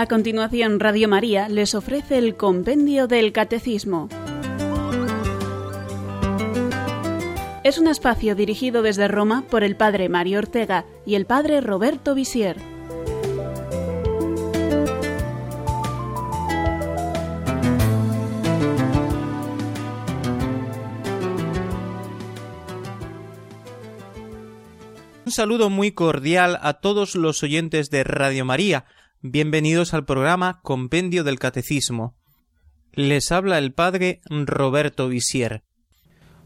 A continuación, Radio María les ofrece el Compendio del Catecismo. Es un espacio dirigido desde Roma por el Padre Mario Ortega y el Padre Roberto Visier. Un saludo muy cordial a todos los oyentes de Radio María. Bienvenidos al programa Compendio del Catecismo. Les habla el Padre Roberto Visier.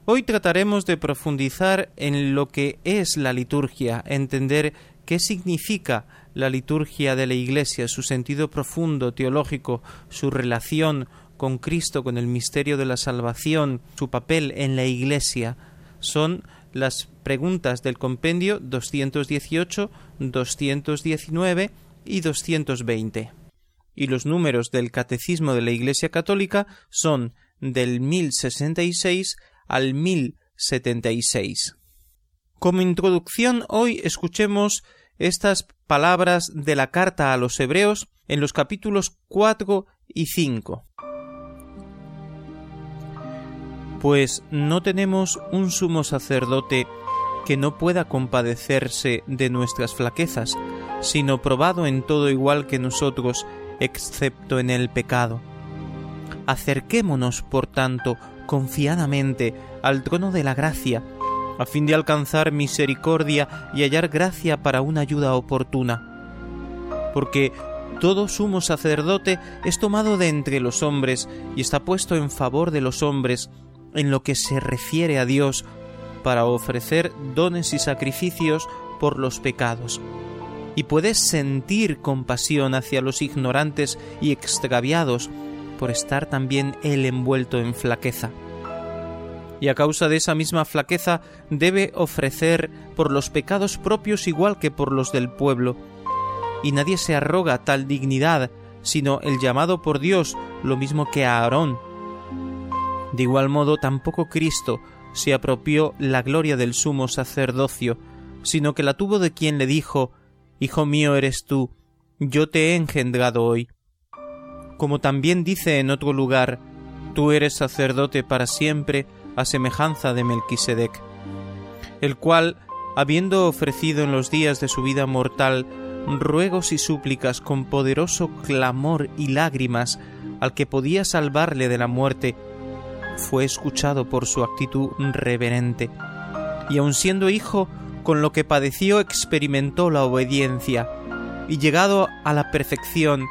Hoy trataremos de profundizar en lo que es la liturgia, entender qué significa la liturgia de la Iglesia, su sentido profundo, teológico, su relación con Cristo, con el misterio de la salvación, su papel en la Iglesia. Son las preguntas del compendio 218, 219 y 220. Y los números del Catecismo de la Iglesia Católica son del 1066 al 1076. Como introducción hoy escuchemos estas palabras de la carta a los Hebreos en los capítulos 4 y 5 pues no tenemos un sumo sacerdote que no pueda compadecerse de nuestras flaquezas, sino probado en todo igual que nosotros, excepto en el pecado. Acerquémonos, por tanto, confiadamente al trono de la gracia, a fin de alcanzar misericordia y hallar gracia para una ayuda oportuna. Porque todo sumo sacerdote es tomado de entre los hombres y está puesto en favor de los hombres en lo que se refiere a Dios para ofrecer dones y sacrificios por los pecados. Y puedes sentir compasión hacia los ignorantes y extraviados por estar también él envuelto en flaqueza. Y a causa de esa misma flaqueza debe ofrecer por los pecados propios igual que por los del pueblo. Y nadie se arroga tal dignidad, sino el llamado por Dios, lo mismo que a Aarón, de igual modo, tampoco Cristo se apropió la gloria del sumo sacerdocio, sino que la tuvo de quien le dijo Hijo mío eres tú, yo te he engendrado hoy. Como también dice en otro lugar, tú eres sacerdote para siempre, a semejanza de Melquisedec, el cual, habiendo ofrecido en los días de su vida mortal ruegos y súplicas con poderoso clamor y lágrimas al que podía salvarle de la muerte, fue escuchado por su actitud reverente, y aun siendo hijo, con lo que padeció experimentó la obediencia, y llegado a la perfección,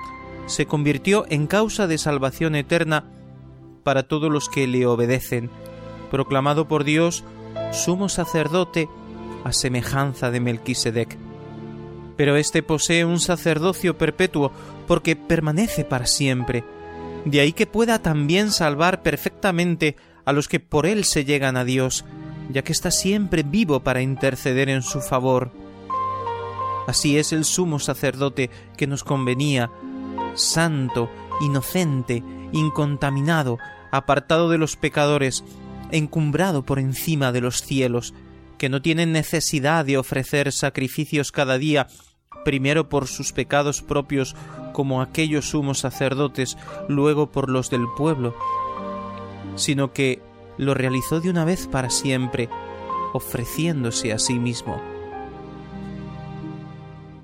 se convirtió en causa de salvación eterna para todos los que le obedecen, proclamado por Dios sumo sacerdote a semejanza de Melquisedec. Pero éste posee un sacerdocio perpetuo porque permanece para siempre, de ahí que pueda también salvar perfectamente a los que por él se llegan a Dios, ya que está siempre vivo para interceder en su favor. Así es el sumo sacerdote que nos convenía, santo, inocente, incontaminado, apartado de los pecadores, encumbrado por encima de los cielos, que no tiene necesidad de ofrecer sacrificios cada día, primero por sus pecados propios como aquellos sumos sacerdotes, luego por los del pueblo, sino que lo realizó de una vez para siempre, ofreciéndose a sí mismo.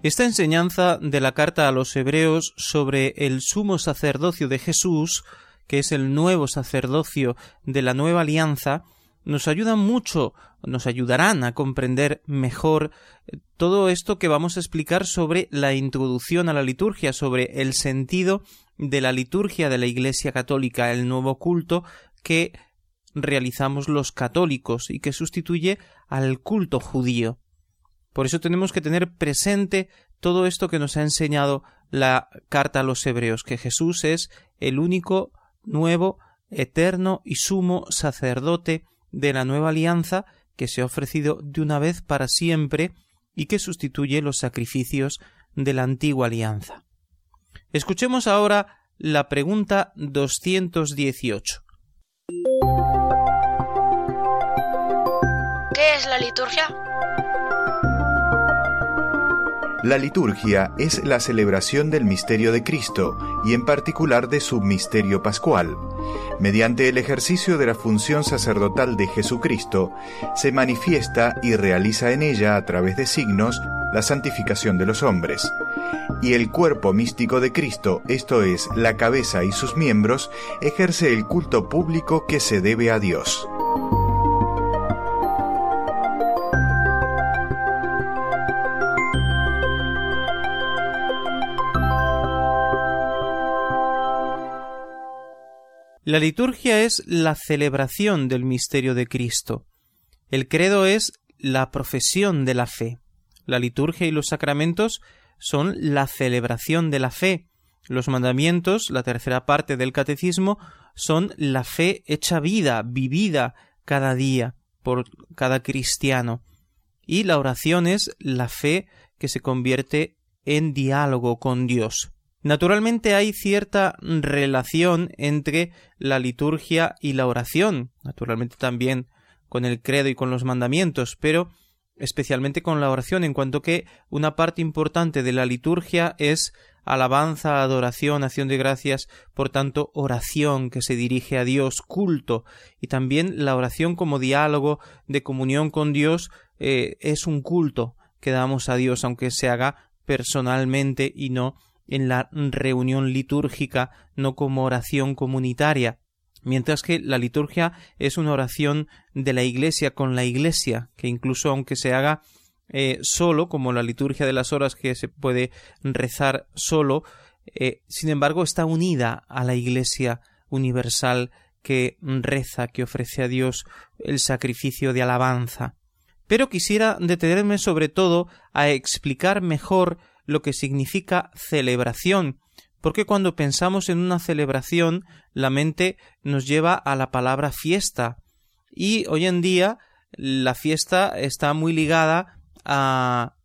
Esta enseñanza de la carta a los hebreos sobre el sumo sacerdocio de Jesús, que es el nuevo sacerdocio de la nueva alianza, nos ayudan mucho, nos ayudarán a comprender mejor eh, todo esto que vamos a explicar sobre la introducción a la liturgia, sobre el sentido de la liturgia de la Iglesia Católica, el nuevo culto que realizamos los católicos y que sustituye al culto judío. Por eso tenemos que tener presente todo esto que nos ha enseñado la carta a los hebreos, que Jesús es el único, nuevo, eterno y sumo sacerdote de la nueva alianza que se ha ofrecido de una vez para siempre y que sustituye los sacrificios de la antigua alianza. Escuchemos ahora la pregunta 218. ¿Qué es la liturgia? La liturgia es la celebración del misterio de Cristo y en particular de su misterio pascual. Mediante el ejercicio de la función sacerdotal de Jesucristo, se manifiesta y realiza en ella a través de signos la santificación de los hombres. Y el cuerpo místico de Cristo, esto es, la cabeza y sus miembros, ejerce el culto público que se debe a Dios. La liturgia es la celebración del misterio de Cristo. El credo es la profesión de la fe. La liturgia y los sacramentos son la celebración de la fe. Los mandamientos, la tercera parte del catecismo, son la fe hecha vida, vivida cada día por cada cristiano. Y la oración es la fe que se convierte en diálogo con Dios. Naturalmente hay cierta relación entre la liturgia y la oración, naturalmente también con el credo y con los mandamientos, pero especialmente con la oración, en cuanto que una parte importante de la liturgia es alabanza, adoración, acción de gracias, por tanto, oración que se dirige a Dios, culto, y también la oración como diálogo de comunión con Dios eh, es un culto que damos a Dios, aunque se haga personalmente y no en la reunión litúrgica, no como oración comunitaria, mientras que la liturgia es una oración de la Iglesia con la Iglesia, que incluso aunque se haga eh, solo, como la liturgia de las horas que se puede rezar solo, eh, sin embargo está unida a la Iglesia universal que reza, que ofrece a Dios el sacrificio de alabanza. Pero quisiera detenerme sobre todo a explicar mejor lo que significa celebración, porque cuando pensamos en una celebración la mente nos lleva a la palabra fiesta. Y hoy en día la fiesta está muy ligada a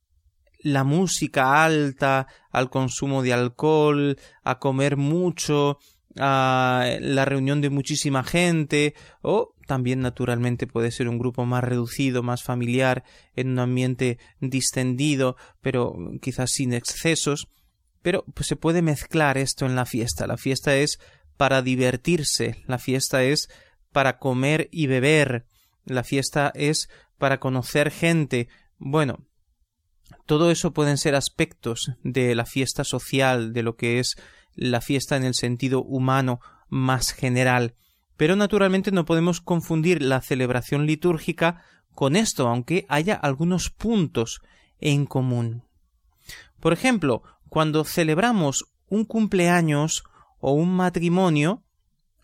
la música alta, al consumo de alcohol, a comer mucho, a la reunión de muchísima gente o también naturalmente puede ser un grupo más reducido, más familiar, en un ambiente distendido, pero quizás sin excesos. Pero pues, se puede mezclar esto en la fiesta. La fiesta es para divertirse, la fiesta es para comer y beber, la fiesta es para conocer gente. Bueno, todo eso pueden ser aspectos de la fiesta social, de lo que es la fiesta en el sentido humano más general. Pero naturalmente no podemos confundir la celebración litúrgica con esto, aunque haya algunos puntos en común. Por ejemplo, cuando celebramos un cumpleaños o un matrimonio,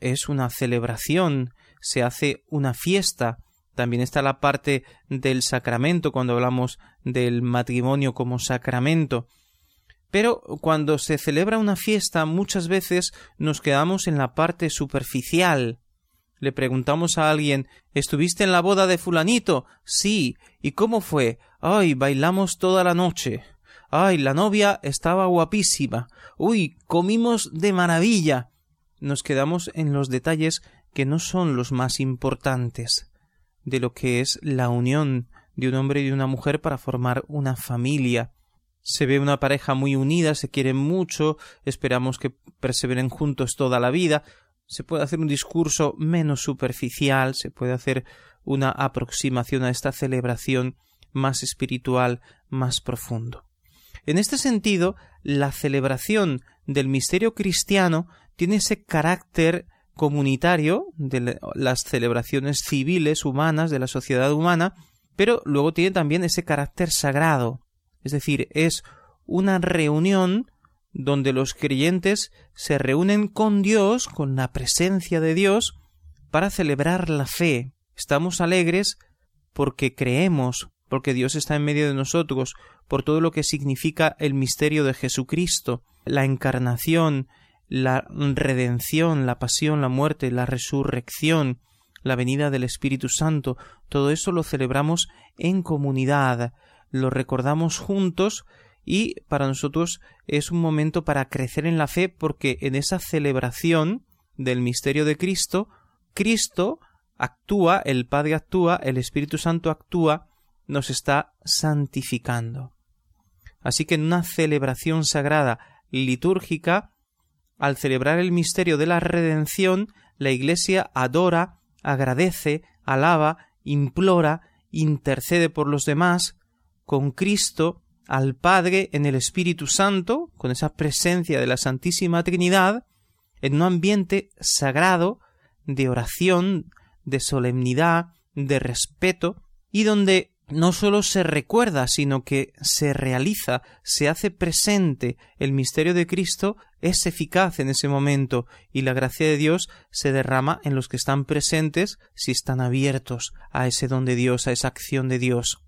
es una celebración, se hace una fiesta. También está la parte del sacramento cuando hablamos del matrimonio como sacramento. Pero cuando se celebra una fiesta muchas veces nos quedamos en la parte superficial. Le preguntamos a alguien ¿Estuviste en la boda de fulanito? Sí. ¿Y cómo fue? Ay, bailamos toda la noche. Ay, la novia estaba guapísima. Uy, comimos de maravilla. Nos quedamos en los detalles que no son los más importantes de lo que es la unión de un hombre y de una mujer para formar una familia se ve una pareja muy unida, se quieren mucho, esperamos que perseveren juntos toda la vida, se puede hacer un discurso menos superficial, se puede hacer una aproximación a esta celebración más espiritual, más profundo. En este sentido, la celebración del misterio cristiano tiene ese carácter comunitario de las celebraciones civiles humanas de la sociedad humana, pero luego tiene también ese carácter sagrado, es decir, es una reunión donde los creyentes se reúnen con Dios, con la presencia de Dios, para celebrar la fe. Estamos alegres porque creemos, porque Dios está en medio de nosotros, por todo lo que significa el misterio de Jesucristo, la encarnación, la redención, la pasión, la muerte, la resurrección, la venida del Espíritu Santo, todo eso lo celebramos en comunidad, lo recordamos juntos y para nosotros es un momento para crecer en la fe porque en esa celebración del misterio de Cristo, Cristo actúa, el Padre actúa, el Espíritu Santo actúa, nos está santificando. Así que en una celebración sagrada litúrgica, al celebrar el misterio de la redención, la Iglesia adora, agradece, alaba, implora, intercede por los demás, con Cristo, al Padre en el Espíritu Santo, con esa presencia de la Santísima Trinidad, en un ambiente sagrado, de oración, de solemnidad, de respeto, y donde no sólo se recuerda, sino que se realiza, se hace presente el misterio de Cristo, es eficaz en ese momento y la gracia de Dios se derrama en los que están presentes si están abiertos a ese don de Dios, a esa acción de Dios.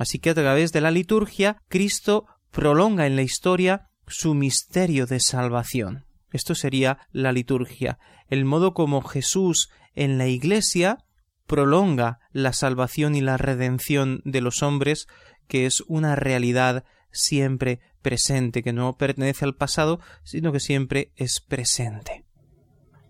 Así que a través de la liturgia, Cristo prolonga en la historia su misterio de salvación. Esto sería la liturgia, el modo como Jesús en la Iglesia prolonga la salvación y la redención de los hombres, que es una realidad siempre presente, que no pertenece al pasado, sino que siempre es presente.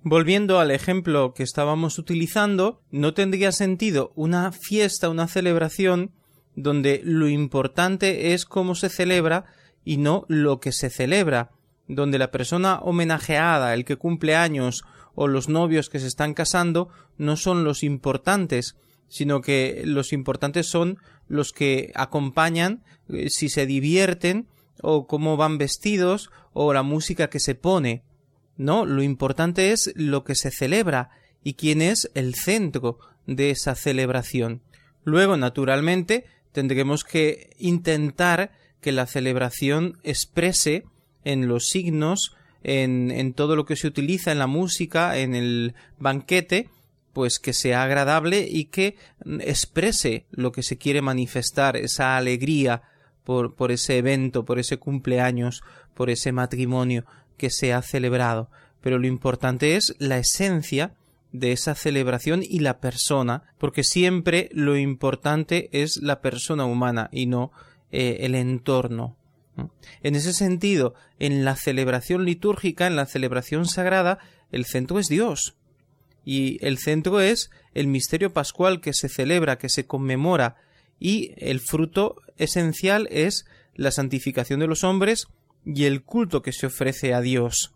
Volviendo al ejemplo que estábamos utilizando, no tendría sentido una fiesta, una celebración, donde lo importante es cómo se celebra y no lo que se celebra, donde la persona homenajeada, el que cumple años o los novios que se están casando no son los importantes, sino que los importantes son los que acompañan, eh, si se divierten, o cómo van vestidos, o la música que se pone. No, lo importante es lo que se celebra y quién es el centro de esa celebración. Luego, naturalmente, tendremos que intentar que la celebración exprese en los signos en, en todo lo que se utiliza en la música, en el banquete, pues que sea agradable y que exprese lo que se quiere manifestar, esa alegría por, por ese evento, por ese cumpleaños, por ese matrimonio que se ha celebrado. Pero lo importante es la esencia de esa celebración y la persona, porque siempre lo importante es la persona humana y no eh, el entorno. En ese sentido, en la celebración litúrgica, en la celebración sagrada, el centro es Dios. Y el centro es el misterio pascual que se celebra, que se conmemora, y el fruto esencial es la santificación de los hombres y el culto que se ofrece a Dios.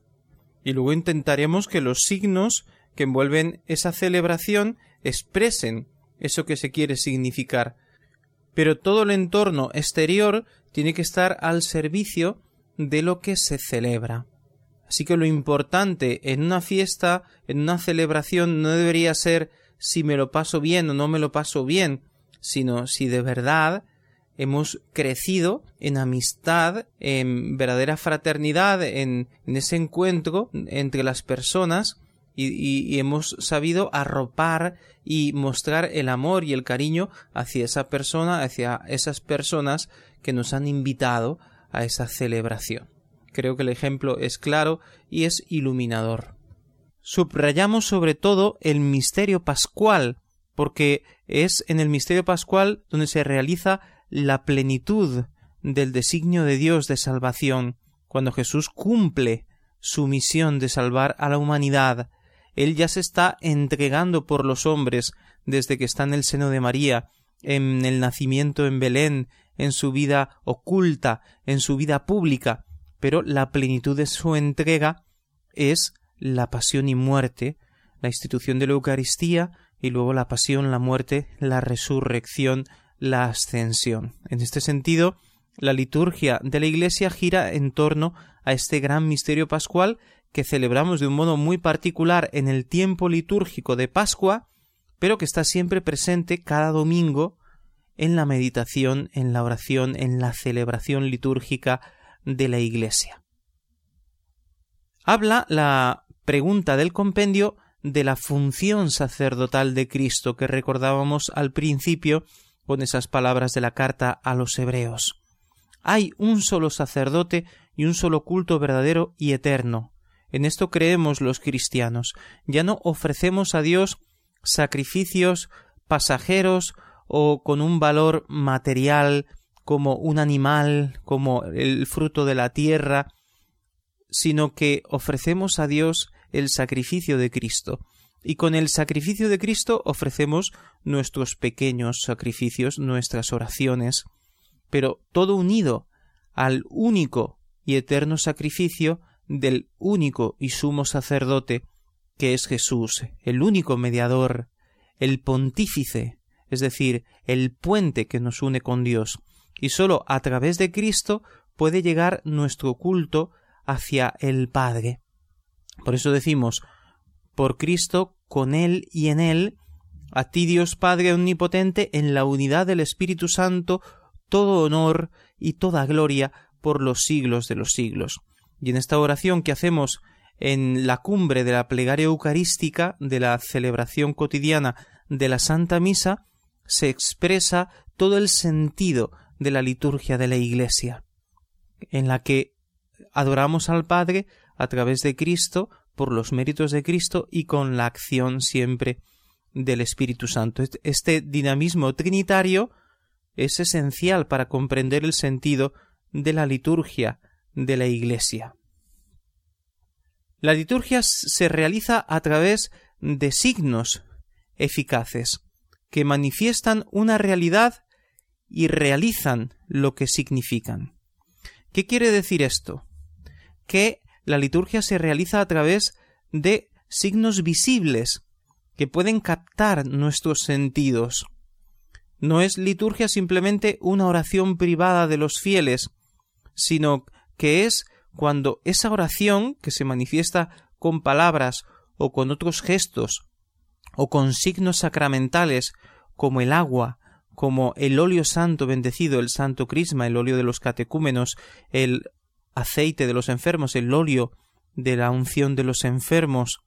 Y luego intentaremos que los signos que envuelven esa celebración expresen eso que se quiere significar. Pero todo el entorno exterior tiene que estar al servicio de lo que se celebra. Así que lo importante en una fiesta, en una celebración, no debería ser si me lo paso bien o no me lo paso bien, sino si de verdad hemos crecido en amistad, en verdadera fraternidad, en, ese encuentro entre las personas y, hemos sabido arropar y mostrar el amor y el cariño hacia esa persona, hacia esas personas que nos han invitado a esa celebración. Creo que el ejemplo es claro y es iluminador. Subrayamos sobre todo el misterio pascual, porque es en el misterio pascual donde se realiza la plenitud del designio de Dios de salvación, cuando Jesús cumple su misión de salvar a la humanidad, él ya se está entregando por los hombres desde que está en el seno de María, en el nacimiento en Belén, en su vida oculta, en su vida pública, pero la plenitud de su entrega es la pasión y muerte, la institución de la Eucaristía y luego la pasión, la muerte, la resurrección, la ascensión. En este sentido, la liturgia de la Iglesia gira en torno a este gran misterio pascual que celebramos de un modo muy particular en el tiempo litúrgico de Pascua, pero que está siempre presente cada domingo en la meditación, en la oración, en la celebración litúrgica de la Iglesia. Habla la pregunta del compendio de la función sacerdotal de Cristo que recordábamos al principio con esas palabras de la carta a los hebreos. Hay un solo sacerdote y un solo culto verdadero y eterno, en esto creemos los cristianos. Ya no ofrecemos a Dios sacrificios pasajeros o con un valor material como un animal, como el fruto de la tierra, sino que ofrecemos a Dios el sacrificio de Cristo. Y con el sacrificio de Cristo ofrecemos nuestros pequeños sacrificios, nuestras oraciones, pero todo unido al único y eterno sacrificio del único y sumo sacerdote que es Jesús, el único mediador, el pontífice, es decir, el puente que nos une con Dios, y sólo a través de Cristo puede llegar nuestro culto hacia el Padre. Por eso decimos, por Cristo, con Él y en Él, a ti Dios Padre Omnipotente, en la unidad del Espíritu Santo, todo honor y toda gloria por los siglos de los siglos. Y en esta oración que hacemos en la cumbre de la plegaria eucarística, de la celebración cotidiana de la Santa Misa, se expresa todo el sentido de la liturgia de la Iglesia, en la que adoramos al Padre a través de Cristo, por los méritos de Cristo y con la acción siempre del Espíritu Santo. Este dinamismo trinitario es esencial para comprender el sentido de la liturgia de la Iglesia. La liturgia se realiza a través de signos eficaces que manifiestan una realidad y realizan lo que significan. ¿Qué quiere decir esto? Que la liturgia se realiza a través de signos visibles que pueden captar nuestros sentidos. No es liturgia simplemente una oración privada de los fieles, sino que es cuando esa oración, que se manifiesta con palabras o con otros gestos, o con signos sacramentales, como el agua, como el óleo santo bendecido, el santo crisma, el óleo de los catecúmenos, el aceite de los enfermos, el óleo de la unción de los enfermos.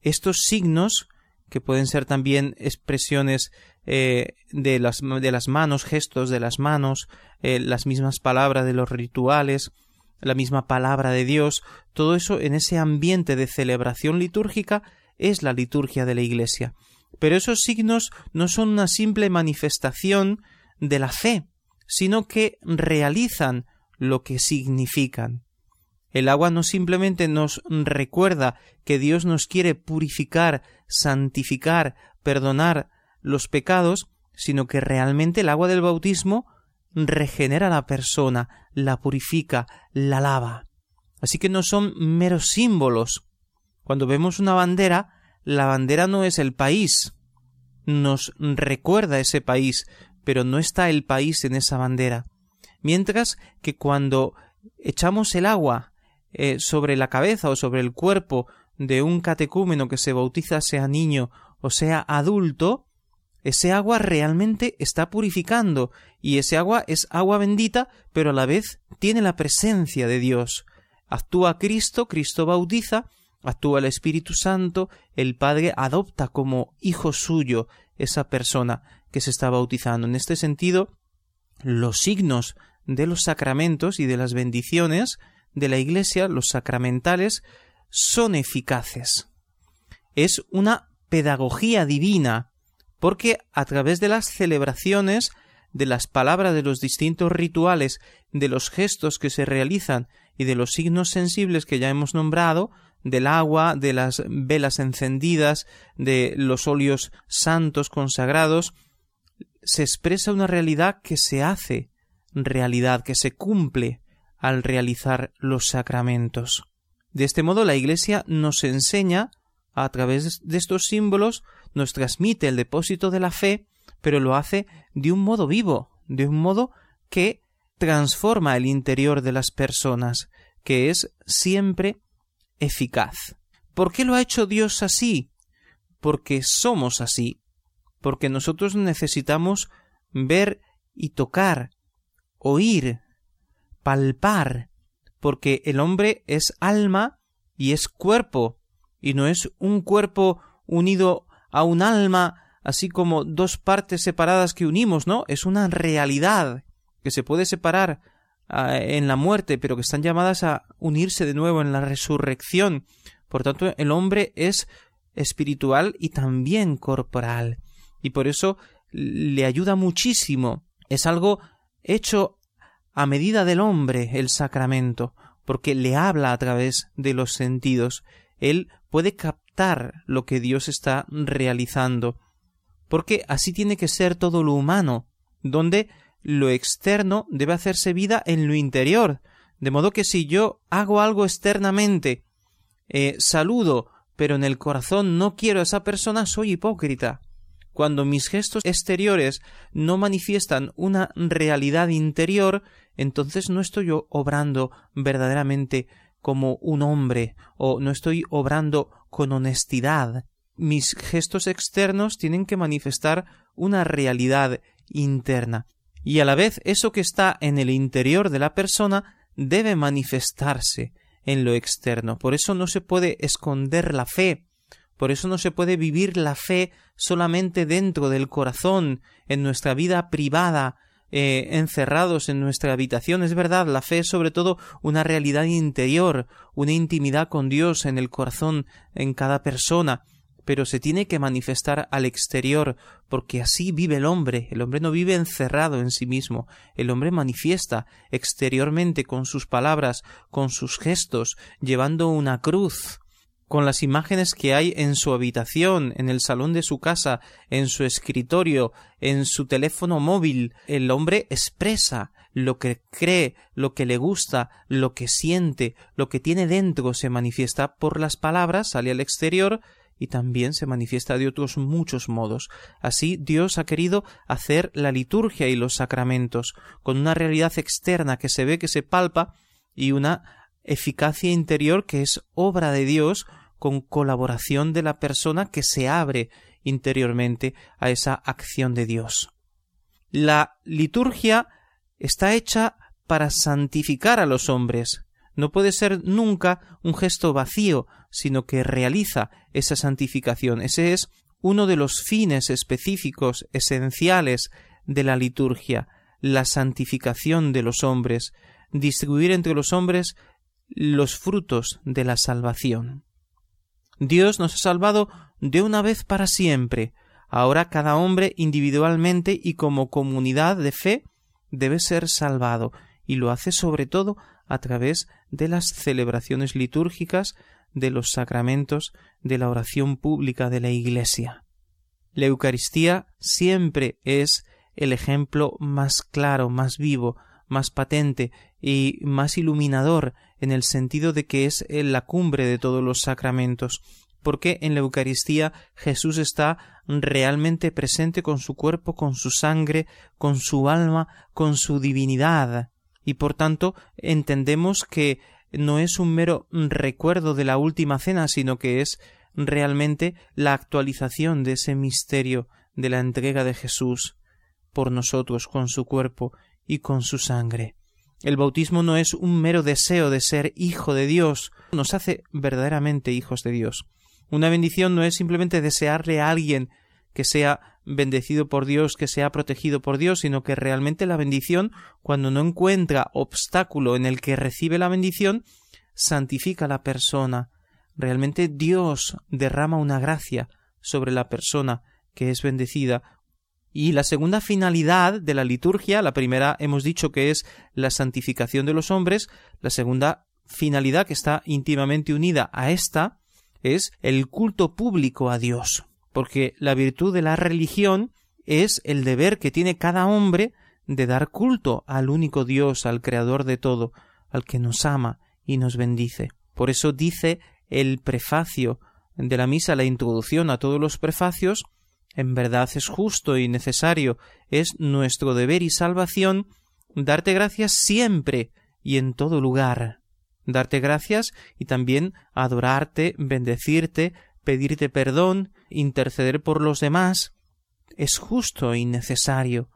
Estos signos, que pueden ser también expresiones eh, de, las, de, las, manos, gestos de las manos, eh, las mismas palabras de los rituales, la misma palabra de Dios, todo eso en ese ambiente de celebración litúrgica es la liturgia de la Iglesia. Pero esos signos no son una simple manifestación de la fe, sino que realizan lo que significan. El agua no simplemente nos recuerda que Dios nos quiere purificar, santificar, perdonar los pecados, sino que realmente el agua del bautismo regenera a la persona, la purifica, la lava. Así que no son meros símbolos. Cuando vemos una bandera, la bandera no es el país. Nos recuerda ese país, pero no está el país en esa bandera. Mientras que cuando echamos el agua eh, sobre la cabeza o sobre el cuerpo de un catecúmeno que se bautiza sea niño o sea adulto, ese agua realmente está purificando y ese agua es agua bendita, pero a la vez tiene la presencia de Dios. Actúa Cristo, Cristo bautiza, actúa el Espíritu Santo, el Padre adopta como hijo suyo esa persona que se está bautizando. En este sentido, los signos de los sacramentos y de las bendiciones de la Iglesia, los sacramentales, son eficaces. Es una pedagogía divina porque a través de las celebraciones, de las palabras de los distintos rituales, de los gestos que se realizan y de los signos sensibles que ya hemos nombrado, del agua, de las velas encendidas, de los óleos santos consagrados, se expresa una realidad que se hace realidad, que se cumple al realizar los sacramentos. De este modo la Iglesia nos enseña, a través de estos símbolos, nos transmite el depósito de la fe, pero lo hace de un modo vivo, de un modo que transforma el interior de las personas, que es siempre eficaz. ¿Por qué lo ha hecho Dios así? Porque somos así, porque nosotros necesitamos ver y tocar, oír, palpar, porque el hombre es alma y es cuerpo, y no es un cuerpo unido a un alma así como dos partes separadas que unimos, ¿no? Es una realidad que se puede separar ah, en la muerte, pero que están llamadas a unirse de nuevo en la resurrección. Por tanto, el hombre es espiritual y también corporal. Y por eso le ayuda muchísimo. Es algo hecho a medida del hombre el sacramento, porque le habla a través de los sentidos. Él puede captar lo que Dios está realizando, porque así tiene que ser todo lo humano, donde lo externo debe hacerse vida en lo interior. De modo que si yo hago algo externamente, eh, saludo, pero en el corazón no quiero a esa persona, soy hipócrita. Cuando mis gestos exteriores no manifiestan una realidad interior, entonces no estoy yo obrando verdaderamente como un hombre o no estoy obrando con honestidad. Mis gestos externos tienen que manifestar una realidad interna. Y a la vez eso que está en el interior de la persona debe manifestarse en lo externo. Por eso no se puede esconder la fe. Por eso no se puede vivir la fe solamente dentro del corazón, en nuestra vida privada, eh, encerrados en nuestra habitación. Es verdad, la fe es sobre todo una realidad interior, una intimidad con Dios en el corazón, en cada persona pero se tiene que manifestar al exterior, porque así vive el hombre. El hombre no vive encerrado en sí mismo. El hombre manifiesta exteriormente con sus palabras, con sus gestos, llevando una cruz, con las imágenes que hay en su habitación, en el salón de su casa, en su escritorio, en su teléfono móvil. El hombre expresa lo que cree, lo que le gusta, lo que siente, lo que tiene dentro se manifiesta por las palabras, sale al exterior y también se manifiesta de otros muchos modos. Así Dios ha querido hacer la liturgia y los sacramentos con una realidad externa que se ve, que se palpa y una eficacia interior que es obra de Dios con colaboración de la persona que se abre interiormente a esa acción de Dios. La liturgia está hecha para santificar a los hombres, no puede ser nunca un gesto vacío, sino que realiza esa santificación. Ese es uno de los fines específicos, esenciales de la liturgia, la santificación de los hombres, distribuir entre los hombres los frutos de la salvación. Dios nos ha salvado de una vez para siempre. Ahora cada hombre individualmente y como comunidad de fe debe ser salvado, y lo hace sobre todo a través de las celebraciones litúrgicas, de los sacramentos, de la oración pública de la Iglesia. La Eucaristía siempre es el ejemplo más claro, más vivo, más patente y más iluminador en el sentido de que es la cumbre de todos los sacramentos, porque en la Eucaristía Jesús está realmente presente con su cuerpo, con su sangre, con su alma, con su divinidad y por tanto entendemos que no es un mero recuerdo de la última cena, sino que es realmente la actualización de ese misterio de la entrega de Jesús por nosotros con su cuerpo y con su sangre. El bautismo no es un mero deseo de ser hijo de Dios, nos hace verdaderamente hijos de Dios. Una bendición no es simplemente desearle a alguien que sea bendecido por Dios, que sea protegido por Dios, sino que realmente la bendición, cuando no encuentra obstáculo en el que recibe la bendición, santifica a la persona. Realmente Dios derrama una gracia sobre la persona que es bendecida. Y la segunda finalidad de la liturgia, la primera hemos dicho que es la santificación de los hombres, la segunda finalidad que está íntimamente unida a esta es el culto público a Dios porque la virtud de la religión es el deber que tiene cada hombre de dar culto al único Dios, al Creador de todo, al que nos ama y nos bendice. Por eso dice el prefacio de la misa, la introducción a todos los prefacios, en verdad es justo y necesario, es nuestro deber y salvación darte gracias siempre y en todo lugar. Darte gracias y también adorarte, bendecirte, pedirte perdón, interceder por los demás, es justo y necesario,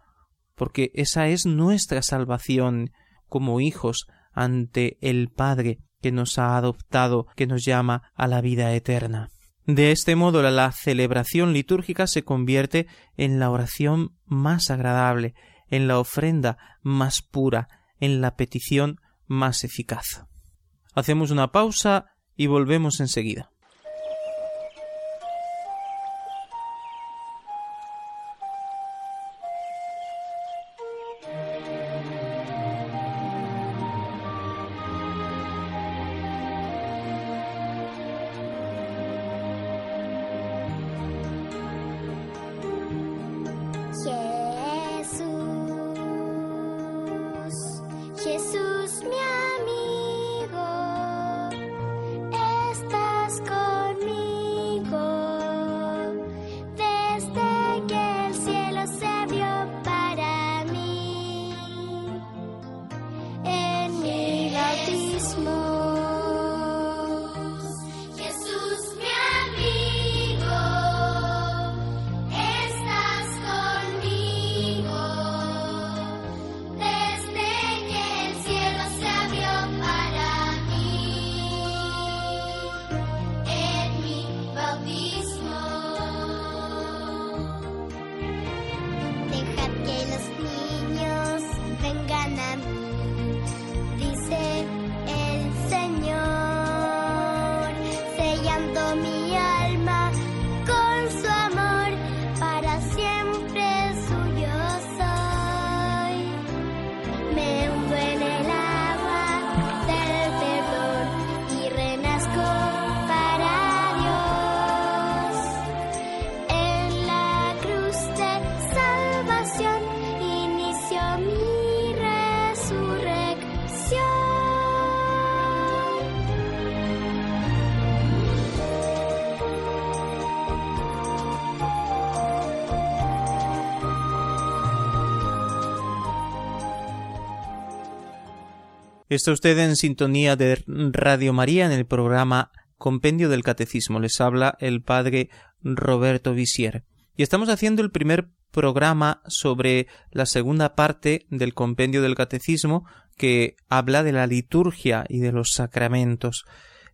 porque esa es nuestra salvación como hijos ante el Padre que nos ha adoptado, que nos llama a la vida eterna. De este modo la, celebración litúrgica se convierte en la oración más agradable, en la ofrenda más pura, en la petición más eficaz. Hacemos una pausa y volvemos enseguida. Está usted en sintonía de Radio María en el programa Compendio del Catecismo. Les habla el padre Roberto Visier. Y estamos haciendo el primer programa sobre la segunda parte del Compendio del Catecismo que habla de la liturgia y de los sacramentos.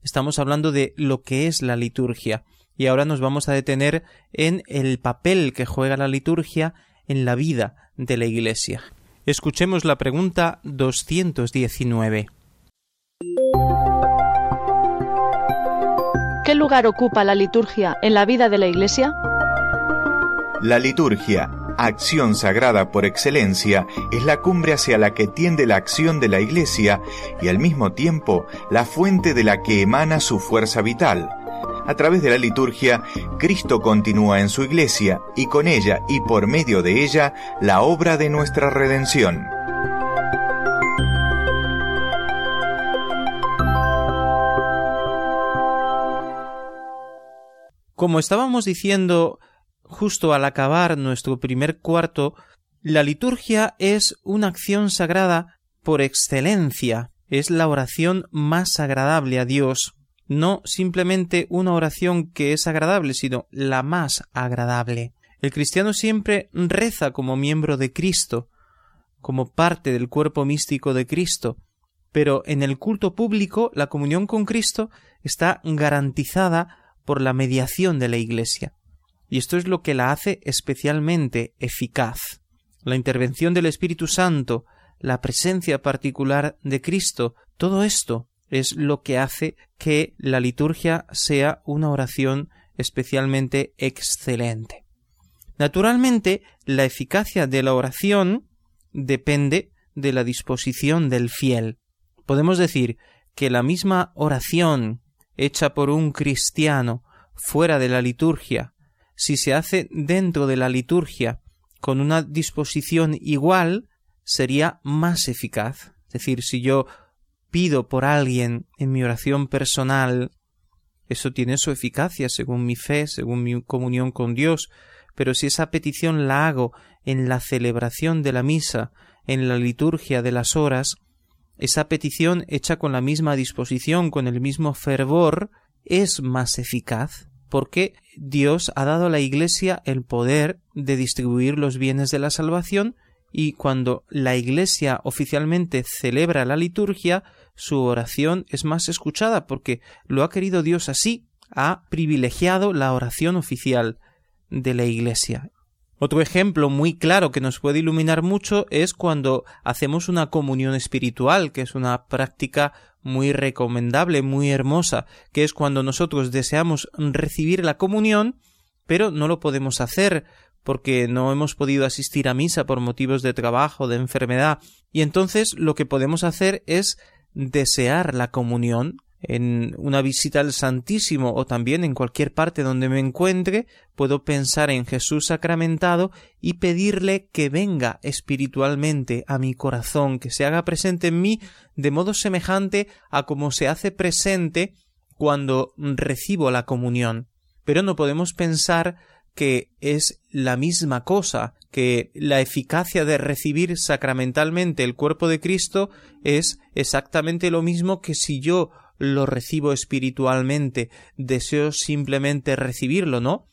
Estamos hablando de lo que es la liturgia y ahora nos vamos a detener en el papel que juega la liturgia en la vida de la Iglesia. Escuchemos la pregunta 219. ¿Qué lugar ocupa la liturgia en la vida de la Iglesia? La liturgia, acción sagrada por excelencia, es la cumbre hacia la que tiende la acción de la Iglesia y al mismo tiempo la fuente de la que emana su fuerza vital a través de la liturgia, Cristo continúa en su iglesia y con ella y por medio de ella la obra de nuestra redención. Como estábamos diciendo justo al acabar nuestro primer cuarto, la liturgia es una acción sagrada por excelencia, es la oración más agradable a Dios no simplemente una oración que es agradable, sino la más agradable. El cristiano siempre reza como miembro de Cristo, como parte del cuerpo místico de Cristo, pero en el culto público la comunión con Cristo está garantizada por la mediación de la Iglesia. Y esto es lo que la hace especialmente eficaz. La intervención del Espíritu Santo, la presencia particular de Cristo, todo esto es lo que hace que la liturgia sea una oración especialmente excelente. Naturalmente, la eficacia de la oración depende de la disposición del fiel. Podemos decir que la misma oración hecha por un cristiano fuera de la liturgia, si se hace dentro de la liturgia con una disposición igual, sería más eficaz. Es decir, si yo pido por alguien en mi oración personal, eso tiene su eficacia según mi fe, según mi comunión con Dios, pero si esa petición la hago en la celebración de la misa, en la liturgia de las horas, esa petición hecha con la misma disposición, con el mismo fervor, es más eficaz, porque Dios ha dado a la Iglesia el poder de distribuir los bienes de la salvación y cuando la Iglesia oficialmente celebra la liturgia, su oración es más escuchada porque lo ha querido Dios así, ha privilegiado la oración oficial de la Iglesia. Otro ejemplo muy claro que nos puede iluminar mucho es cuando hacemos una comunión espiritual, que es una práctica muy recomendable, muy hermosa, que es cuando nosotros deseamos recibir la comunión, pero no lo podemos hacer porque no hemos podido asistir a misa por motivos de trabajo, de enfermedad, y entonces lo que podemos hacer es desear la comunión en una visita al Santísimo o también en cualquier parte donde me encuentre, puedo pensar en Jesús sacramentado y pedirle que venga espiritualmente a mi corazón, que se haga presente en mí de modo semejante a como se hace presente cuando recibo la comunión. Pero no podemos pensar que es la misma cosa, que la eficacia de recibir sacramentalmente el cuerpo de Cristo es exactamente lo mismo que si yo lo recibo espiritualmente, deseo simplemente recibirlo, ¿no?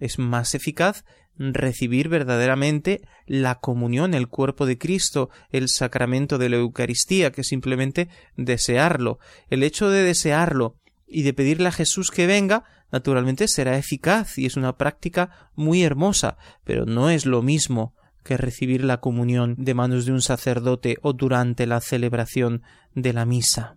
Es más eficaz recibir verdaderamente la comunión, el cuerpo de Cristo, el sacramento de la Eucaristía, que simplemente desearlo. El hecho de desearlo y de pedirle a Jesús que venga, naturalmente será eficaz y es una práctica muy hermosa, pero no es lo mismo que recibir la comunión de manos de un sacerdote o durante la celebración de la misa.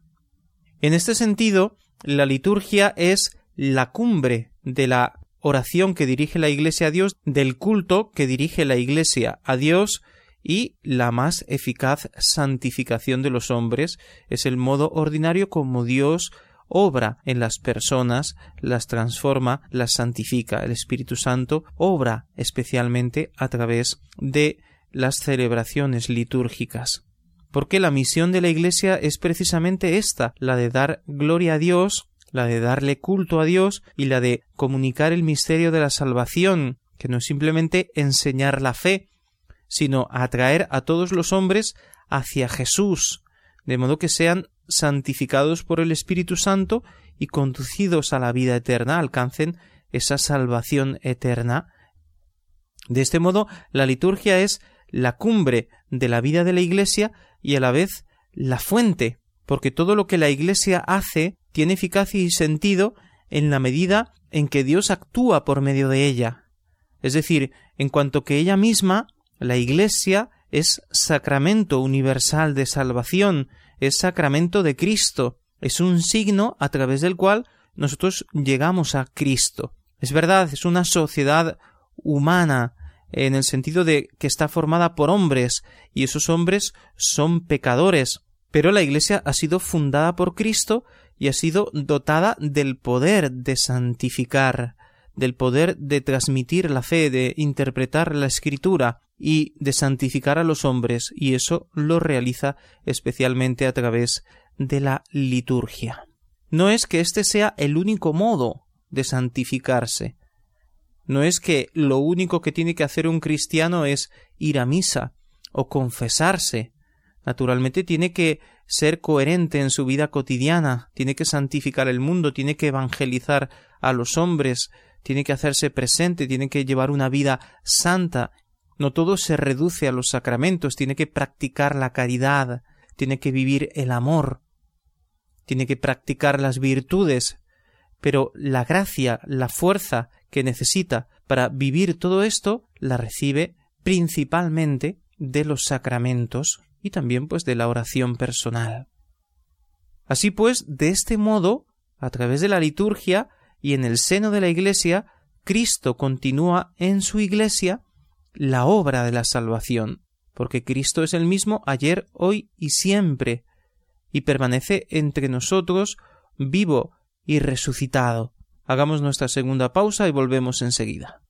En este sentido, la liturgia es la cumbre de la oración que dirige la Iglesia a Dios, del culto que dirige la Iglesia a Dios, y la más eficaz santificación de los hombres es el modo ordinario como Dios obra en las personas, las transforma, las santifica. El Espíritu Santo obra especialmente a través de las celebraciones litúrgicas. Porque la misión de la Iglesia es precisamente esta, la de dar gloria a Dios, la de darle culto a Dios y la de comunicar el misterio de la salvación, que no es simplemente enseñar la fe, sino atraer a todos los hombres hacia Jesús, de modo que sean santificados por el Espíritu Santo y conducidos a la vida eterna, alcancen esa salvación eterna. De este modo, la liturgia es la cumbre de la vida de la Iglesia y a la vez la fuente, porque todo lo que la Iglesia hace tiene eficacia y sentido en la medida en que Dios actúa por medio de ella. Es decir, en cuanto que ella misma, la Iglesia, es sacramento universal de salvación, es sacramento de Cristo, es un signo a través del cual nosotros llegamos a Cristo. Es verdad, es una sociedad humana, en el sentido de que está formada por hombres, y esos hombres son pecadores. Pero la Iglesia ha sido fundada por Cristo y ha sido dotada del poder de santificar, del poder de transmitir la fe, de interpretar la escritura y de santificar a los hombres, y eso lo realiza especialmente a través de la liturgia. No es que este sea el único modo de santificarse, no es que lo único que tiene que hacer un cristiano es ir a misa o confesarse. Naturalmente tiene que ser coherente en su vida cotidiana, tiene que santificar el mundo, tiene que evangelizar a los hombres, tiene que hacerse presente, tiene que llevar una vida santa. No todo se reduce a los sacramentos, tiene que practicar la caridad, tiene que vivir el amor, tiene que practicar las virtudes, pero la gracia, la fuerza que necesita para vivir todo esto la recibe principalmente de los sacramentos y también pues de la oración personal. Así pues, de este modo, a través de la liturgia y en el seno de la Iglesia, Cristo continúa en su Iglesia la obra de la salvación, porque Cristo es el mismo ayer, hoy y siempre, y permanece entre nosotros vivo y resucitado. Hagamos nuestra segunda pausa y volvemos enseguida.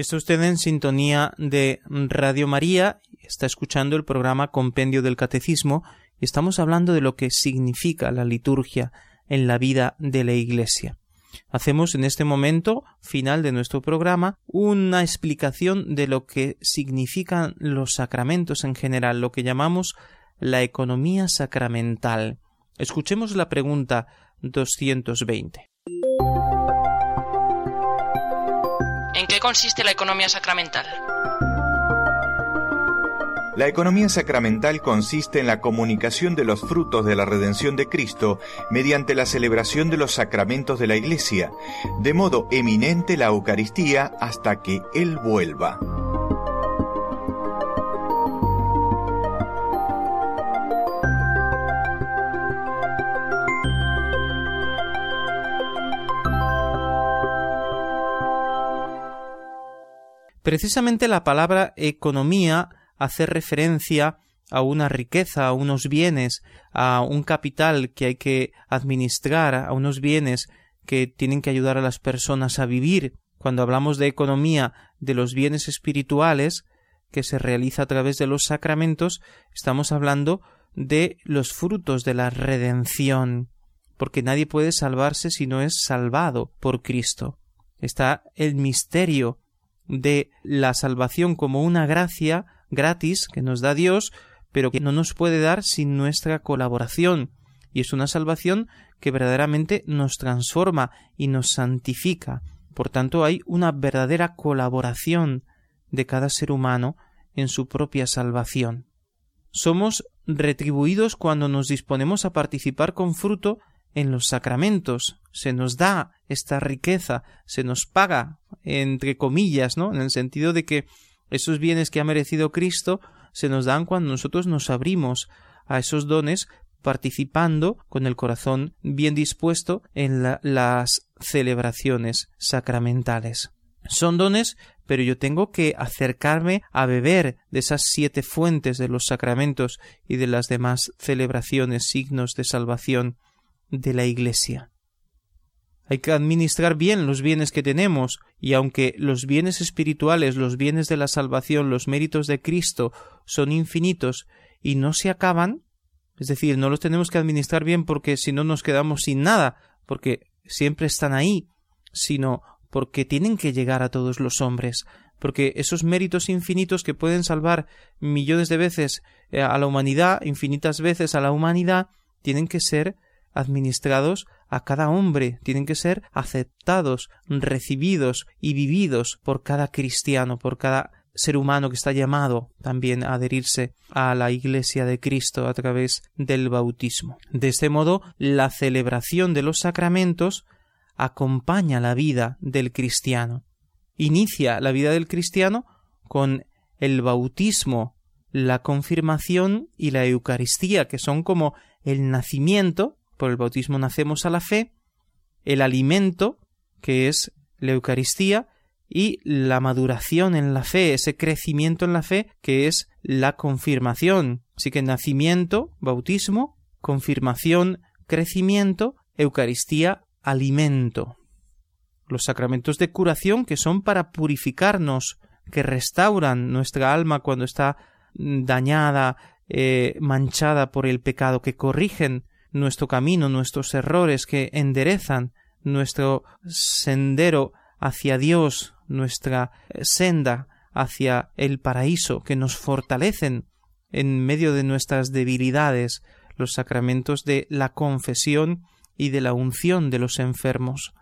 Está usted en sintonía de Radio María, está escuchando el programa Compendio del Catecismo y estamos hablando de lo que significa la liturgia en la vida de la Iglesia. Hacemos en este momento final de nuestro programa una explicación de lo que significan los sacramentos en general, lo que llamamos la economía sacramental. Escuchemos la pregunta 220. ¿En qué consiste la economía sacramental? La economía sacramental consiste en la comunicación de los frutos de la redención de Cristo mediante la celebración de los sacramentos de la Iglesia, de modo eminente la Eucaristía hasta que Él vuelva. Precisamente la palabra economía hace referencia a una riqueza, a unos bienes, a un capital que hay que administrar, a unos bienes que tienen que ayudar a las personas a vivir. Cuando hablamos de economía de los bienes espirituales, que se realiza a través de los sacramentos, estamos hablando de los frutos de la redención, porque nadie puede salvarse si no es salvado por Cristo. Está el misterio de la salvación como una gracia gratis que nos da Dios, pero que no nos puede dar sin nuestra colaboración. Y es una salvación que verdaderamente nos transforma y nos santifica. Por tanto, hay una verdadera colaboración de cada ser humano en su propia salvación. Somos retribuidos cuando nos disponemos a participar con fruto en los sacramentos, se nos da esta riqueza, se nos paga, entre comillas, ¿no? En el sentido de que esos bienes que ha merecido Cristo se nos dan cuando nosotros nos abrimos a esos dones participando con el corazón bien dispuesto en las celebraciones sacramentales. Son dones, pero yo tengo que acercarme a beber de esas siete fuentes de los sacramentos y de las demás celebraciones, signos de salvación de la Iglesia. Hay que administrar bien los bienes que tenemos, y aunque los bienes espirituales, los bienes de la salvación, los méritos de Cristo son infinitos y no se acaban, es decir, no los tenemos que administrar bien porque si no nos quedamos sin nada, porque siempre están ahí, sino porque tienen que llegar a todos los hombres, porque esos méritos infinitos que pueden salvar millones de veces eh, a la humanidad, infinitas veces a la humanidad, tienen que ser administrados a cada hombre, tienen que ser aceptados, recibidos y vividos por cada cristiano, por cada ser humano que está llamado también a adherirse a la Iglesia de Cristo a través del bautismo. De este modo, la celebración de los sacramentos acompaña la vida del cristiano. Inicia la vida del cristiano con el bautismo, la confirmación y la Eucaristía, que son como el nacimiento por el bautismo nacemos a la fe, el alimento, que es la Eucaristía, y la maduración en la fe, ese crecimiento en la fe, que es la confirmación. Así que nacimiento, bautismo, confirmación, crecimiento, Eucaristía, alimento. Los sacramentos de curación que son para purificarnos, que restauran nuestra alma cuando está dañada, eh, manchada por el pecado, que corrigen nuestro camino, nuestros errores, que enderezan nuestro sendero hacia Dios, nuestra senda hacia el paraíso, que nos fortalecen en medio de nuestras debilidades, los sacramentos de la confesión y de la unción de los enfermos,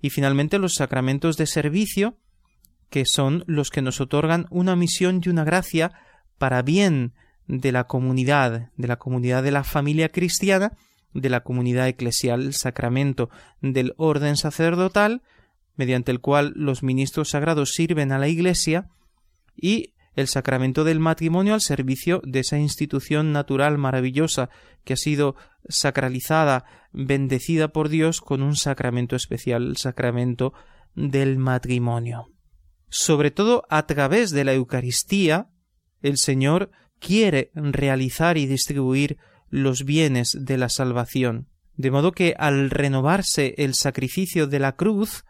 y finalmente los sacramentos de servicio, que son los que nos otorgan una misión y una gracia para bien de la comunidad, de la comunidad de la familia cristiana, de la comunidad eclesial, sacramento del orden sacerdotal, mediante el cual los ministros sagrados sirven a la Iglesia, y el sacramento del matrimonio al servicio de esa institución natural maravillosa que ha sido sacralizada, bendecida por Dios con un sacramento especial, el sacramento del matrimonio. Sobre todo a través de la Eucaristía, el Señor quiere realizar y distribuir los bienes de la salvación. De modo que al renovarse el sacrificio de la cruz,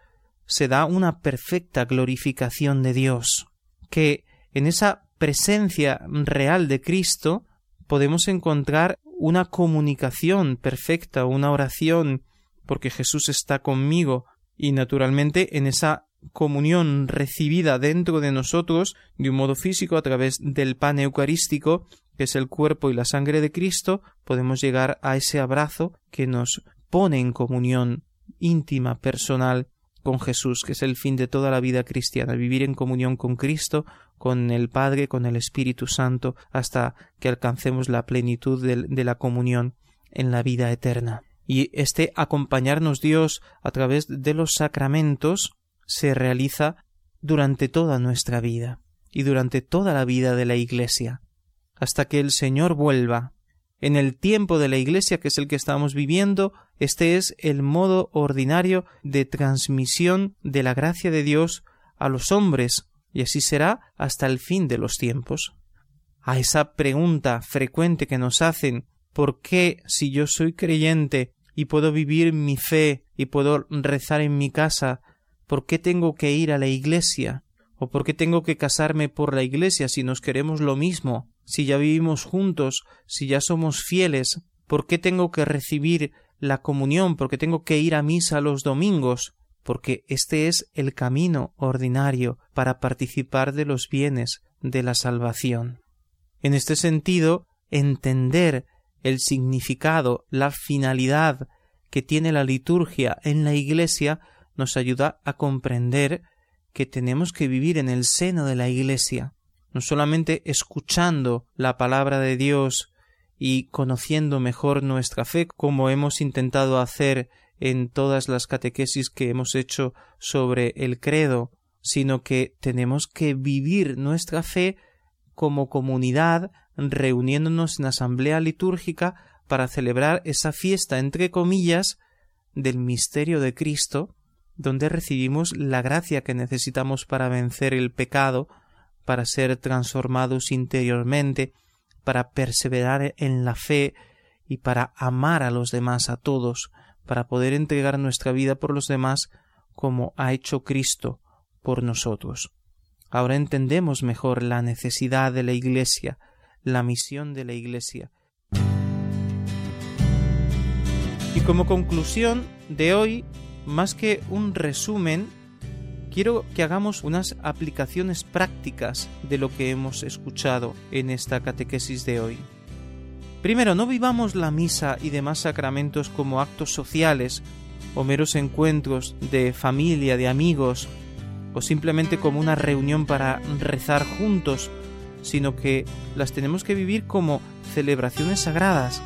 se da una perfecta glorificación de Dios, que en esa presencia real de Cristo podemos encontrar una comunicación perfecta, una oración, porque Jesús está conmigo, y naturalmente en esa comunión recibida dentro de nosotros de un modo físico a través del pan eucarístico, que es el cuerpo y la sangre de Cristo, podemos llegar a ese abrazo que nos pone en comunión íntima, personal con Jesús, que es el fin de toda la vida cristiana, vivir en comunión con Cristo, con el Padre, con el Espíritu Santo, hasta que alcancemos la plenitud de, la comunión en la vida eterna. Y este acompañarnos Dios a través de los sacramentos se realiza durante toda nuestra vida y durante toda la vida de la Iglesia, hasta que el Señor vuelva. En el tiempo de la Iglesia, que es el que estamos viviendo, este es el modo ordinario de transmisión de la gracia de Dios a los hombres, y así será hasta el fin de los tiempos. A esa pregunta frecuente que nos hacen ¿por qué si yo soy creyente y puedo vivir mi fe y puedo rezar en mi casa ¿Por qué tengo que ir a la iglesia? ¿O por qué tengo que casarme por la iglesia si nos queremos lo mismo? Si ya vivimos juntos, si ya somos fieles, ¿por qué tengo que recibir la comunión? ¿Por qué tengo que ir a misa los domingos? Porque este es el camino ordinario para participar de los bienes de la salvación. En este sentido, entender el significado, la finalidad que tiene la liturgia en la Iglesia nos ayuda a comprender que tenemos que vivir en el seno de la Iglesia, no solamente escuchando la palabra de Dios y conociendo mejor nuestra fe, como hemos intentado hacer en todas las catequesis que hemos hecho sobre el credo, sino que tenemos que vivir nuestra fe como comunidad, reuniéndonos en asamblea litúrgica para celebrar esa fiesta, entre comillas, del misterio de Cristo, donde recibimos la gracia que necesitamos para vencer el pecado, para ser transformados interiormente, para perseverar en la fe y para amar a los demás, a todos, para poder entregar nuestra vida por los demás como ha hecho Cristo por nosotros. Ahora entendemos mejor la necesidad de la Iglesia, la misión de la Iglesia. Y como conclusión de hoy más que un resumen, quiero que hagamos unas aplicaciones prácticas de lo que hemos escuchado en esta catequesis de hoy. Primero, no vivamos la misa y demás sacramentos como actos sociales o meros encuentros de familia, de amigos, o simplemente como una reunión para rezar juntos, sino que las tenemos que vivir como celebraciones sagradas,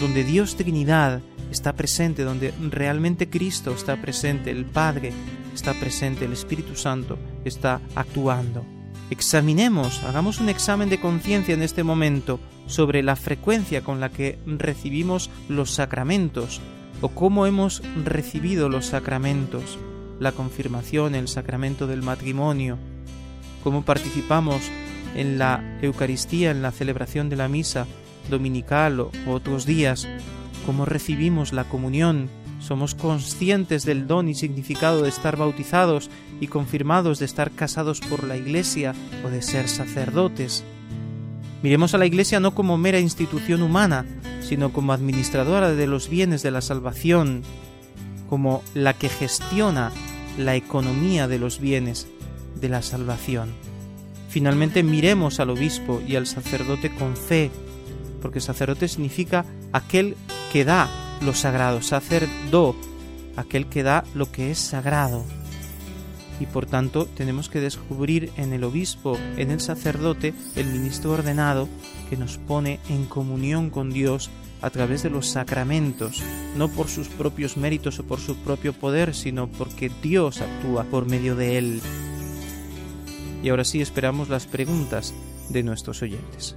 donde Dios Trinidad está presente, donde realmente Cristo está presente, el Padre está presente, el Espíritu Santo está actuando. Examinemos, hagamos un examen de conciencia en este momento sobre la frecuencia con la que recibimos los sacramentos o cómo hemos recibido los sacramentos, la confirmación, el sacramento del matrimonio, cómo participamos en la Eucaristía, en la celebración de la misa dominical o otros días, cómo recibimos la comunión, somos conscientes del don y significado de estar bautizados y confirmados de estar casados por la Iglesia o de ser sacerdotes. Miremos a la Iglesia no como mera institución humana, sino como administradora de los bienes de la salvación, como la que gestiona la economía de los bienes de la salvación. Finalmente miremos al obispo y al sacerdote con fe, porque sacerdote significa aquel que da lo sagrado, sacerdo, aquel que da lo que es sagrado. Y por tanto tenemos que descubrir en el obispo, en el sacerdote, el ministro ordenado que nos pone en comunión con Dios a través de los sacramentos, no por sus propios méritos o por su propio poder, sino porque Dios actúa por medio de él. Y ahora sí esperamos las preguntas de nuestros oyentes.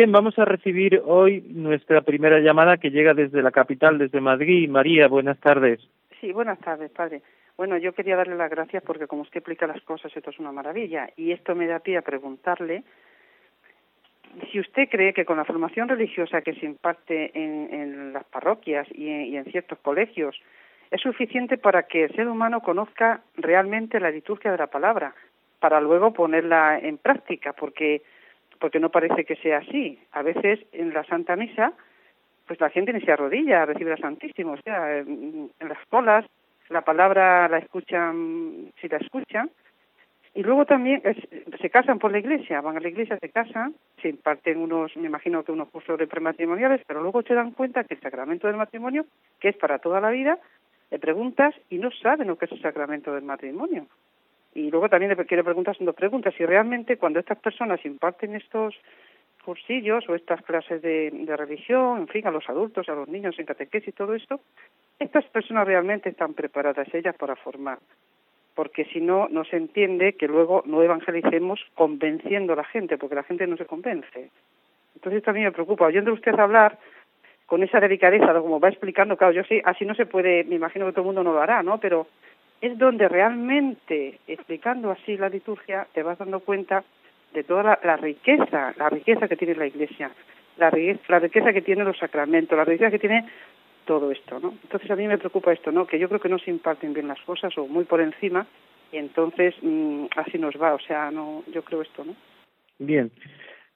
Bien, vamos a recibir hoy nuestra primera llamada que llega desde la capital, desde Madrid. María, buenas tardes. Sí, buenas tardes, padre. Bueno, yo quería darle las gracias porque como usted explica las cosas, esto es una maravilla. Y esto me da pie a preguntarle si usted cree que con la formación religiosa que se imparte en, las parroquias y en ciertos colegios es suficiente para que el ser humano conozca realmente la liturgia de la palabra, para luego ponerla en práctica, porque porque no parece que sea así. A veces en la Santa Misa, pues la gente ni se arrodilla a recibir al Santísimo, o sea, en, las colas la palabra la escuchan, si la escuchan, y luego también se casan por la iglesia, van a la iglesia, se casan, se imparten unos, me imagino que unos cursos de prematrimoniales, pero luego se dan cuenta que el sacramento del matrimonio, que es para toda la vida, le preguntas y no saben lo que es el sacramento del matrimonio. Y luego también le quiero preguntar, son dos preguntas, si realmente cuando estas personas imparten estos cursillos o estas clases de, religión, en fin, a los adultos, a los niños en catequesis y todo esto, estas personas realmente están preparadas ellas para formar. Porque si no, no se entiende que luego no evangelicemos convenciendo a la gente, porque la gente no se convence. Entonces también me preocupa, oyendo usted hablar con esa delicadeza, como va explicando, claro, yo sí, así no se puede, me imagino que todo el mundo no lo hará, ¿no? Pero es donde realmente, explicando así la liturgia, te vas dando cuenta de toda la, riqueza, la riqueza que tiene la Iglesia, la, la riqueza que tiene los sacramentos, la riqueza que tiene todo esto, ¿no? Entonces a mí me preocupa esto, ¿no? Que yo creo que no se imparten bien las cosas o muy por encima y entonces mm, así nos va, o sea, no, yo creo esto, ¿no? Bien,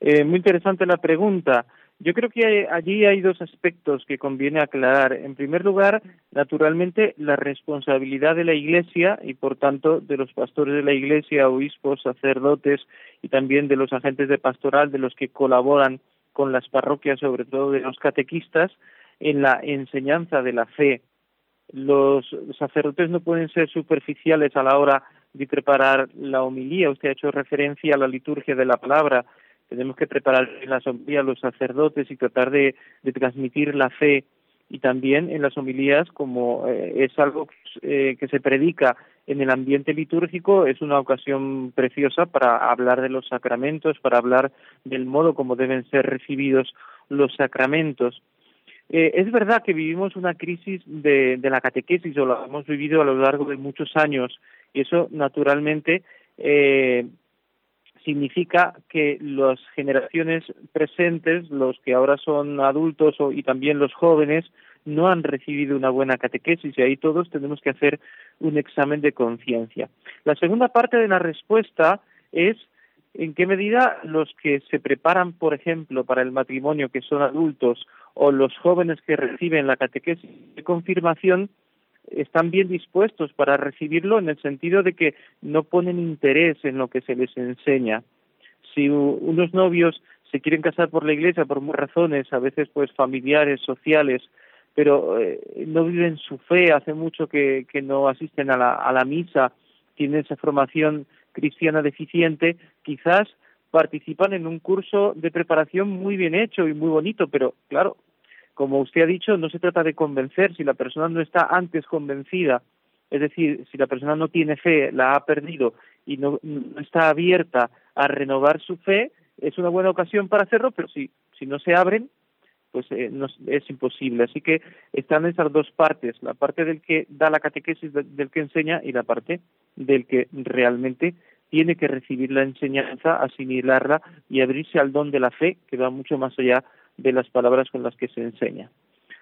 eh, muy interesante la pregunta. Yo creo que allí hay dos aspectos que conviene aclarar. En primer lugar, naturalmente, la responsabilidad de la Iglesia y, por tanto, de los pastores de la Iglesia, obispos, sacerdotes y también de los agentes de pastoral, de los que colaboran con las parroquias, sobre todo de los catequistas, en la enseñanza de la fe. Los sacerdotes no pueden ser superficiales a la hora de preparar la homilía. Usted ha hecho referencia a la liturgia de la palabra tenemos que preparar en la homilías a los sacerdotes y tratar de, transmitir la fe. Y también en las homilías como eh, es algo eh, que se predica en el ambiente litúrgico es una ocasión preciosa para hablar de los sacramentos para hablar del modo como deben ser recibidos los sacramentos. Eh, es verdad que vivimos una crisis de, de la catequesis o la hemos vivido a lo largo de muchos años y eso naturalmente eh, significa que las generaciones presentes, los que ahora son adultos y también los jóvenes, no han recibido una buena catequesis y ahí todos tenemos que hacer un examen de conciencia. La segunda parte de la respuesta es en qué medida los que se preparan, por ejemplo, para el matrimonio, que son adultos, o los jóvenes que reciben la catequesis de confirmación, están bien dispuestos para recibirlo en el sentido de que no ponen interés en lo que se les enseña. Si unos novios se quieren casar por la iglesia por muchas razones, a veces pues familiares, sociales, pero eh, no viven su fe, hace mucho que, que no asisten a la, a la misa, tienen esa formación cristiana deficiente, quizás participan en un curso de preparación muy bien hecho y muy bonito, pero claro, como usted ha dicho, no se trata de convencer, si la persona no está antes convencida, es decir, si la persona no tiene fe, la ha perdido y no, está abierta a renovar su fe, es una buena ocasión para hacerlo, pero si, si no se abren, pues eh, es imposible. Así que están esas dos partes, la parte del que da la catequesis, del que enseña, y la parte del que realmente tiene que recibir la enseñanza, asimilarla y abrirse al don de la fe, que va mucho más allá de las palabras con las que se enseña.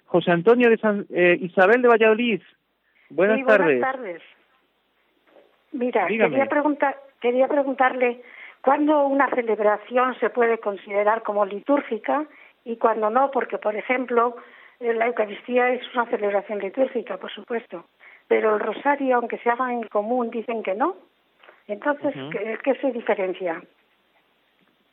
José Antonio de San, eh, Isabel de Valladolid, buenas tardes. Buenas tardes. Mira, quería, preguntar, quería preguntarle cuándo una celebración se puede considerar como litúrgica y cuándo no, porque, por ejemplo, eh, la Eucaristía es una celebración litúrgica, por supuesto, pero el rosario, aunque se haga en común, dicen que no. Entonces, ¿qué, se diferencia?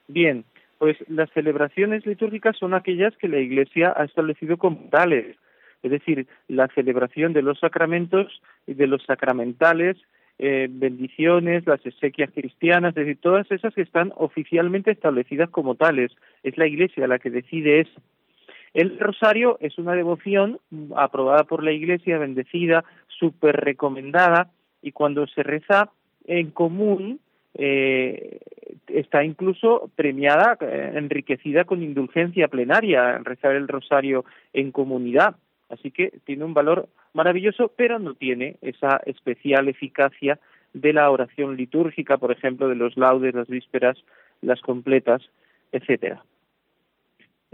Bien, pues las celebraciones litúrgicas son aquellas que la Iglesia ha establecido como tales, es decir, la celebración de los sacramentos y de los sacramentales, eh, bendiciones, las exequias cristianas, es decir, todas esas que están oficialmente establecidas como tales. Es la Iglesia la que decide eso. El rosario es una devoción aprobada por la Iglesia, bendecida, súper recomendada, y cuando se reza en común eh, está incluso premiada, eh, enriquecida con indulgencia plenaria, rezar el rosario en comunidad. Así que tiene un valor maravilloso, pero no tiene esa especial eficacia de la oración litúrgica, por ejemplo, de los laudes, las vísperas, las completas, etcétera.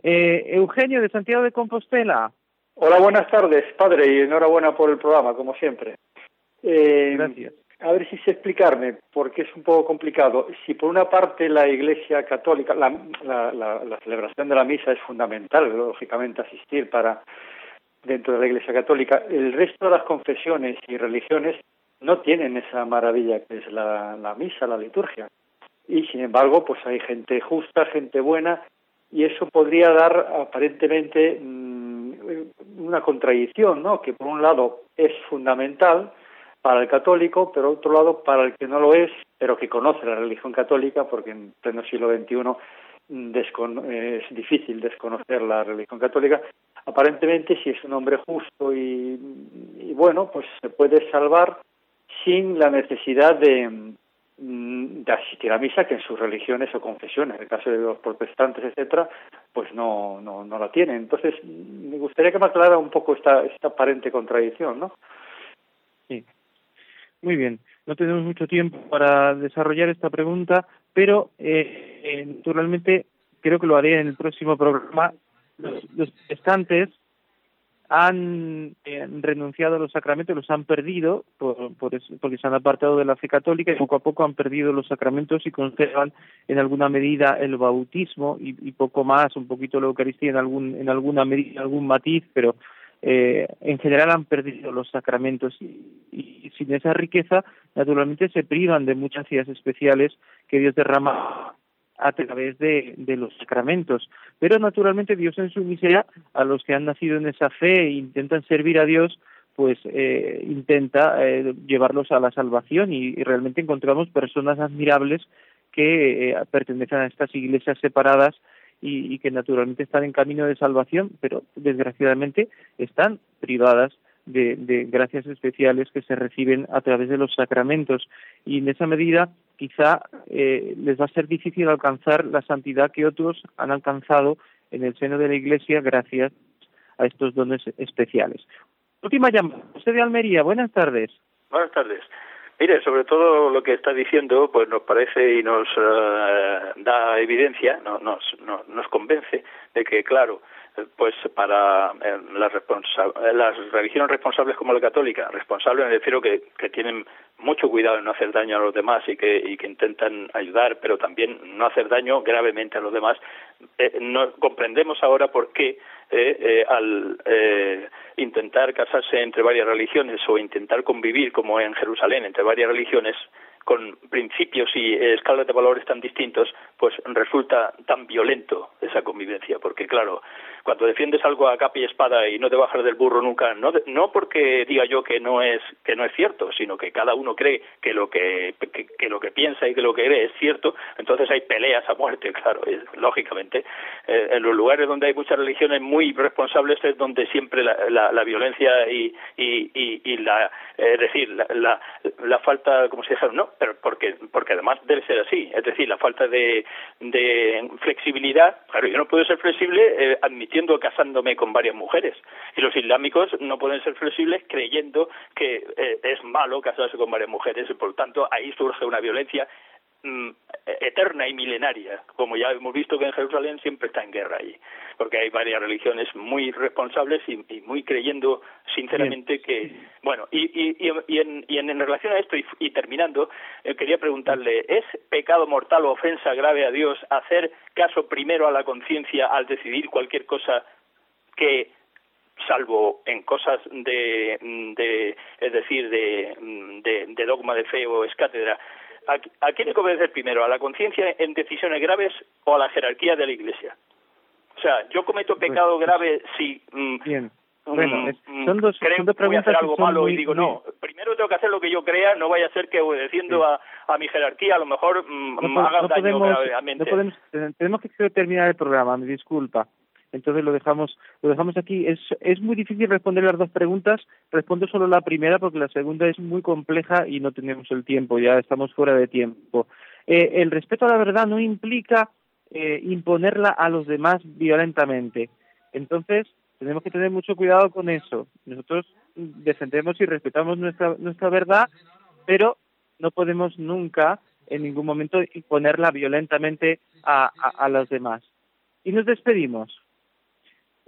Eh, Eugenio de Santiago de Compostela. Hola, buenas tardes, padre, y enhorabuena por el programa, como siempre. Gracias a ver si sé explicarme, porque es un poco complicado. Si por una parte la Iglesia Católica, la, la, celebración de la misa es fundamental, lógicamente asistir para dentro de la Iglesia Católica, el resto de las confesiones y religiones no tienen esa maravilla que es la, la misa, la liturgia. Y sin embargo, pues hay gente justa, gente buena, y eso podría dar aparentemente mm, una contradicción, ¿no? Que por un lado es fundamental, para el católico, pero otro lado para el que no lo es, pero que conoce la religión católica, porque en pleno siglo XXI mm, es difícil desconocer la religión católica. Aparentemente, si es un hombre justo y, bueno, pues se puede salvar sin la necesidad de, mm, asistir a misa, que en sus religiones o confesiones, en el caso de los protestantes, etcétera, pues no, no, no la tienen. Entonces, me gustaría que me aclarara un poco esta, esta aparente contradicción, ¿no? Sí. Muy bien, no tenemos mucho tiempo para desarrollar esta pregunta, pero eh, eh, naturalmente creo que lo haré en el próximo programa. Los, estantes han eh, renunciado a los sacramentos, los han perdido por, por porque se han apartado de la fe católica y poco a poco han perdido los sacramentos y conservan en alguna medida el bautismo y, y poco más, un poquito la Eucaristía en algún en alguna medida, algún matiz, pero eh, en general han perdido los sacramentos y, sin esa riqueza, naturalmente se privan de muchas ideas especiales que Dios derrama a través de, los sacramentos. Pero naturalmente Dios en su miseria, a los que han nacido en esa fe e intentan servir a Dios, pues eh, intenta eh, llevarlos a la salvación y, realmente encontramos personas admirables que eh, pertenecen a estas iglesias separadas y, que naturalmente están en camino de salvación, pero desgraciadamente están privadas de, gracias especiales que se reciben a través de los sacramentos y en esa medida quizá eh, les va a ser difícil alcanzar la santidad que otros han alcanzado en el seno de la Iglesia gracias a estos dones especiales. Última llamada. Usted de Almería. Buenas tardes. Buenas tardes. Mire, sobre todo lo que está diciendo, pues nos parece y nos eh, da evidencia, no, nos, nos convence de que, claro, pues para eh, las, las religiones responsables como la católica, responsables me refiero que, tienen mucho cuidado en no hacer daño a los demás y que, y que intentan ayudar, pero también no hacer daño gravemente a los demás, eh, no, comprendemos ahora por qué al eh, intentar casarse entre varias religiones o intentar convivir como en Jerusalén entre varias religiones con principios y escalas de valores tan distintos, pues resulta tan violento esa convivencia, porque claro, cuando defiendes algo a capa y espada y no te bajas del burro nunca, no, no porque diga yo que no es que no es cierto, sino que cada uno cree que lo que, que, lo que piensa y que lo que cree es cierto, entonces hay peleas a muerte, claro, lógicamente. Eh, en los lugares donde hay muchas religiones muy responsables es donde siempre la, la, violencia y, y, y, la, es decir, la, la, falta, como se dice? No, pero porque, porque además debe ser así, es decir, la falta de, de flexibilidad, claro, yo no puedo ser flexible eh, admitiendo casándome con varias mujeres, y los islámicos no pueden ser flexibles creyendo que eh, es malo casarse con varias mujeres, y por tanto ahí surge una violencia Mm, eterna y milenaria, como ya hemos visto que en Jerusalén siempre está en guerra allí, porque hay varias religiones muy responsables y, muy creyendo sinceramente que, bueno, y, y, y, en, y en, relación a esto y, terminando, eh, quería preguntarle, ¿es pecado mortal o ofensa grave a Dios hacer caso primero a la conciencia al decidir cualquier cosa que salvo en cosas de, de es decir, de, de, de dogma de fe o es cátedra, ¿a, quién hay que obedecer primero? ¿A la conciencia en decisiones graves o a la jerarquía de la Iglesia? O sea, yo cometo pues, pecado pues, grave si... Mm, bien. Mm, bueno, mm, son dos, creo que voy a hacer algo malo y digo, no, primero tengo que hacer lo que yo crea, no vaya a ser que obedeciendo a, a, mi jerarquía a lo mejor haga daño podemos, gravemente. No podemos, tenemos que terminar el programa, me disculpa entonces lo dejamos lo dejamos aquí. Es muy difícil responder las dos preguntas. Respondo solo la primera porque la segunda es muy compleja y no tenemos el tiempo ya estamos fuera de tiempo. Eh, el respeto a la verdad no implica eh, imponerla a los demás violentamente. Entonces tenemos que tener mucho cuidado con eso. Nosotros defendemos y respetamos nuestra nuestra verdad pero no podemos nunca en ningún momento imponerla violentamente a, a los demás. Y nos despedimos